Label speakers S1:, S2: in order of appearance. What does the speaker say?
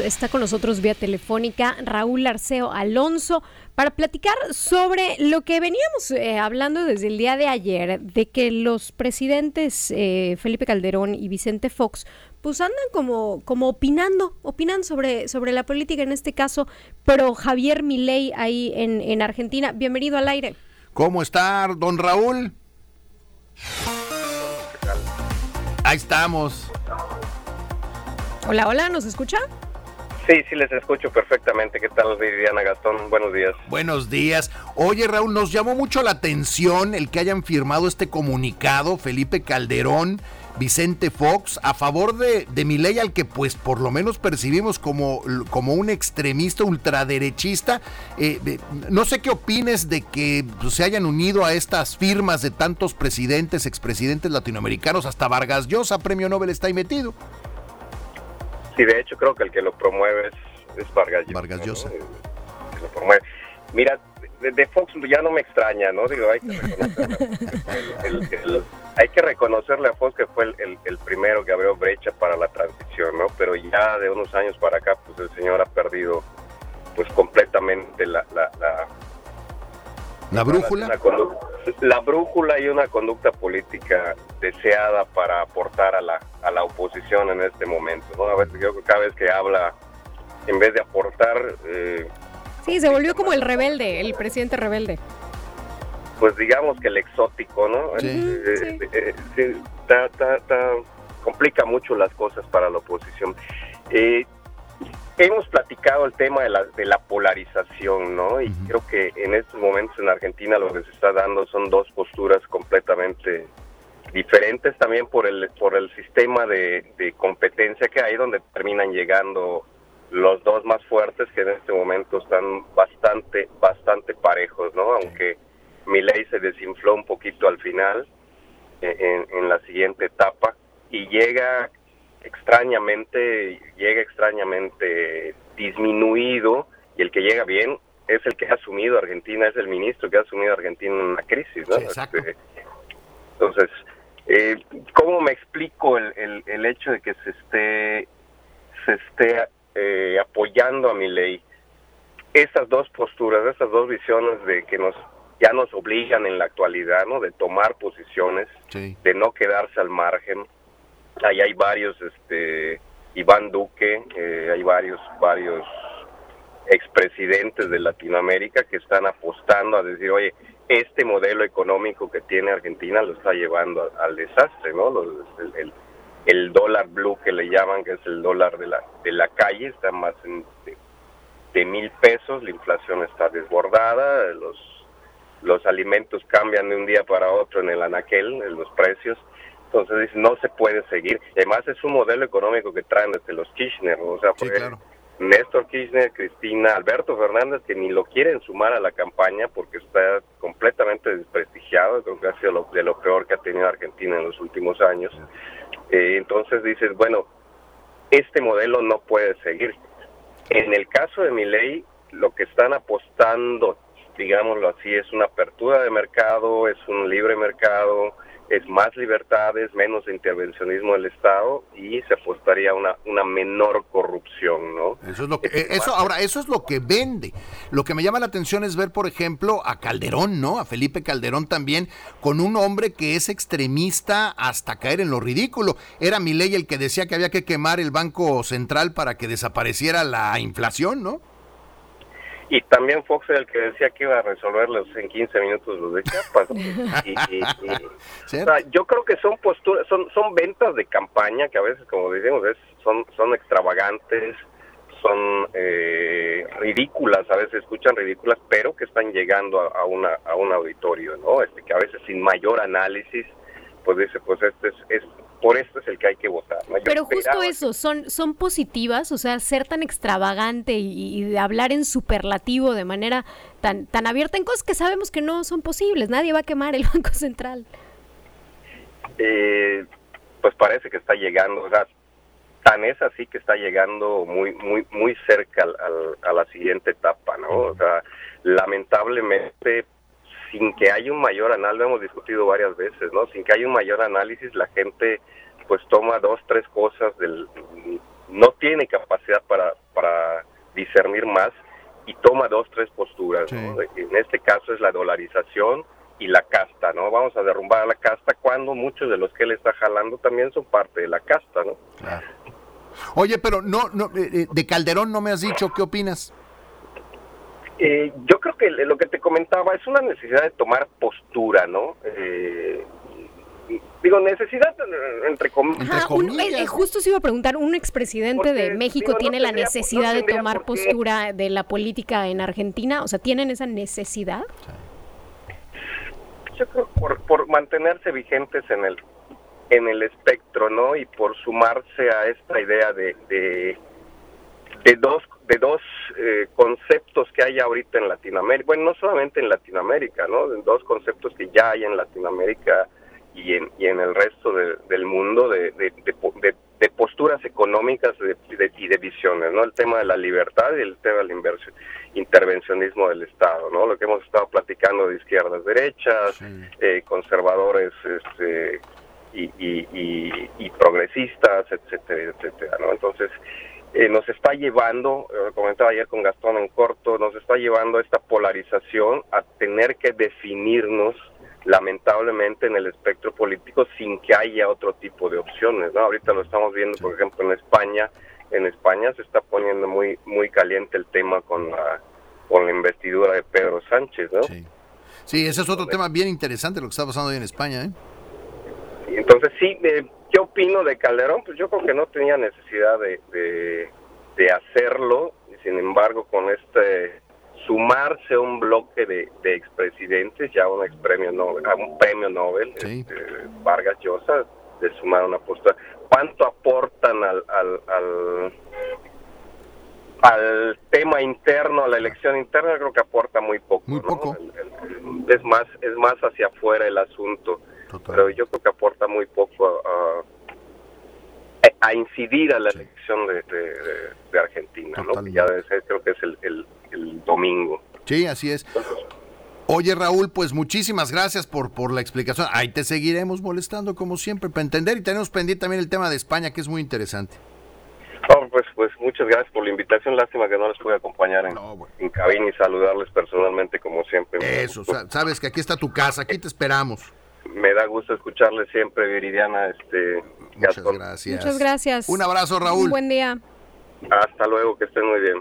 S1: Está con nosotros vía telefónica Raúl Arceo Alonso para platicar sobre lo que veníamos eh, hablando desde el día de ayer, de que los presidentes eh, Felipe Calderón y Vicente Fox pues andan como, como opinando, opinando sobre, sobre la política, en este caso, pero Javier Milei ahí en, en Argentina. Bienvenido al aire.
S2: ¿Cómo está, don Raúl? Ahí estamos.
S1: Hola, hola, ¿nos escucha?
S3: Sí, sí, les escucho perfectamente. ¿Qué tal, Viviana Gastón? Buenos días.
S2: Buenos días. Oye, Raúl, nos llamó mucho la atención el que hayan firmado este comunicado, Felipe Calderón, Vicente Fox, a favor de, de ley al que pues por lo menos percibimos como, como un extremista ultraderechista. Eh, no sé qué opines de que se hayan unido a estas firmas de tantos presidentes, expresidentes latinoamericanos, hasta Vargas Llosa, premio Nobel, está ahí metido.
S3: Sí, de hecho creo que el que lo promueve es, Vargas
S2: Llosa. Vargas.
S3: Lo promueve. Mira, de, Fox ya no me extraña, ¿no? Digo, hay que hay que reconocerle a Fox que fue el, primero que abrió brecha para la transición, ¿no? Pero ya de unos años para acá, pues el señor ha perdido pues completamente la, la,
S2: ¿La brújula?
S3: La, brújula y una conducta política deseada para aportar a la, a en este momento. ¿no? A veces, creo que cada vez que habla, en vez de aportar...
S1: Eh, sí, se volvió como el rebelde, el presidente rebelde.
S3: Pues digamos que el exótico, ¿no? Sí, eh, eh, eh complica mucho las cosas para la oposición. Eh, Hemos platicado el tema de la, de la polarización, ¿no? Y creo que en estos momentos en Argentina lo que se está dando son dos posturas completamente diferentes también por el, por el sistema de, competencia que hay, donde terminan llegando los dos más fuertes que en este momento están bastante, bastante parejos, ¿no? Aunque ley se desinfló un poquito al final, en, en la siguiente etapa, y llega extrañamente, llega extrañamente disminuido y el que llega bien es el que ha asumido Argentina, es el ministro que ha asumido Argentina en una crisis, ¿no? Este, entonces, eh, ¿cómo me explico el, el, hecho de que se esté, se esté eh, apoyando a mi ley? Estas dos posturas, estas dos visiones de que nos ya nos obligan en la actualidad, ¿no? De tomar posiciones, de no quedarse al margen, ahí hay varios, este, Iván Duque, eh, hay varios, varios expresidentes de Latinoamérica que están apostando a decir, oye, este modelo económico que tiene Argentina lo está llevando al desastre, ¿no? el, dólar blue que le llaman, que es el dólar de la, de la calle, está más de, de mil pesos, la inflación está desbordada, los, los alimentos cambian de un día para otro en el anaquel, en los precios, entonces no se puede seguir. Además es un modelo económico que traen desde los Kirchner, o sea, Néstor Kirchner, Cristina, Alberto Fernández, que ni lo quieren sumar a la campaña porque está completamente desprestigiado, creo que ha sido de lo peor que ha tenido Argentina en los últimos años. Eh, entonces dices, bueno, este modelo no puede seguir. En el caso de mi ley, lo que están apostando, digámoslo así, es una apertura de mercado, es un libre mercado, es más libertades, menos intervencionismo del Estado y se apostaría a una, una menor corrupción, ¿no?
S2: Eso es lo que, eh, eso, ahora, eso es lo que vende. Lo que me llama la atención es ver, por ejemplo, a Calderón, ¿no? A Felipe Calderón también, con un hombre que es extremista hasta caer en lo ridículo. Era mi ley el que decía que había que quemar el Banco Central para que desapareciera la inflación, ¿no?
S3: Y también Fox era el que decía que iba a resolverlos en 15 minutos los de Chiapas. yo creo que son posturas, son, son ventas de campaña que a veces, como decimos, es, son, son extravagantes, son eh, ridículas, a veces escuchan ridículas, pero que están llegando a, una, a un auditorio, ¿no? Este, que a veces sin mayor análisis, pues dice, pues este es, es por esto es el que hay que votar.
S1: Pero justo eso, son, son positivas, o sea, ser tan extravagante y, de hablar en superlativo de manera tan, tan abierta en cosas que sabemos que no son posibles, nadie va a quemar el Banco Central.
S3: Eh, pues parece que está llegando, o sea, tan es así que está llegando muy muy muy cerca a la siguiente etapa, ¿no? O sea, lamentablemente sin que haya un mayor análisis, lo hemos discutido varias veces, ¿no? Sin que haya un mayor análisis, la gente pues toma dos, tres cosas, del, no tiene capacidad para, discernir más y toma dos, tres posturas. En este caso es la dolarización y la casta, ¿no? Vamos a derrumbar a la casta cuando muchos de los que él está jalando también son parte de la casta, ¿no?
S2: Oye, pero no, no eh, eh, de Calderón no me has dicho, ¿qué opinas?
S3: Eh, yo creo que lo que te comentaba es una necesidad de tomar postura, ¿no? Eh, digo, necesidad entre, comillas.
S1: justo se iba a preguntar, ¿un expresidente de México tiene la necesidad de tomar postura de la política en Argentina? O sea, ¿tienen esa necesidad?
S3: Yo creo por, por mantenerse vigentes en el en el espectro, ¿no? Y por sumarse a esta idea de, de, de dos de dos eh, conceptos que hay ahorita en Latinoamérica, bueno, no solamente en Latinoamérica, ¿no? De dos conceptos que ya hay en Latinoamérica y en, y en el resto del mundo de, de, de, posturas económicas y de, visiones, ¿no? El tema de la libertad y el tema del inversión, intervencionismo del Estado, ¿no? Lo que hemos estado platicando de izquierdas, derechas, eh, conservadores, este, y, y, y, progresistas, etcétera, etcétera, ¿no? Entonces, eh, nos está llevando, eh, comentaba ayer con Gastón en corto, nos está llevando esta polarización a tener que definirnos lamentablemente en el espectro político sin que haya otro tipo de opciones, ¿no? Ahorita lo estamos viendo, por ejemplo, en España, en España se está poniendo muy muy caliente el tema con la con la investidura de Pedro Sánchez, ¿no?
S2: Sí. Sí, ese es otro tema bien interesante lo que está pasando hoy en España, ¿eh?
S3: Entonces sí, eh, ¿Qué opino de Calderón? Pues yo creo que no tenía necesidad de, de, hacerlo, y sin embargo con este sumarse a un bloque de, de expresidentes, ya un ex premio Nobel, a un premio Nobel, este, Vargas Llosa, de sumar una postura. ¿Cuánto aportan al, al, al, al tema interno, a la elección interna? Creo que aporta muy poco.
S2: Muy poco.
S3: es más, es más hacia afuera el asunto pero yo creo que aporta muy poco a, incidir a la elección de, Argentina, ¿no? Que ya debe ser, creo que es el, domingo.
S2: Sí, así es. Oye Raúl, pues muchísimas gracias por, por la explicación. Ahí te seguiremos molestando como siempre para entender y tenemos pendiente también el tema de España que es muy interesante.
S3: pues, pues muchas gracias por la invitación. Lástima que no les pude acompañar en, en cabina y saludarles personalmente como siempre.
S2: Eso, sabes que aquí está tu casa, aquí te esperamos
S3: me da gusto escucharle siempre, Viridiana. Este,
S2: Muchas gracias.
S1: Muchas gracias.
S2: Un abrazo, Raúl.
S1: Un buen día.
S3: Hasta luego, que estén muy bien.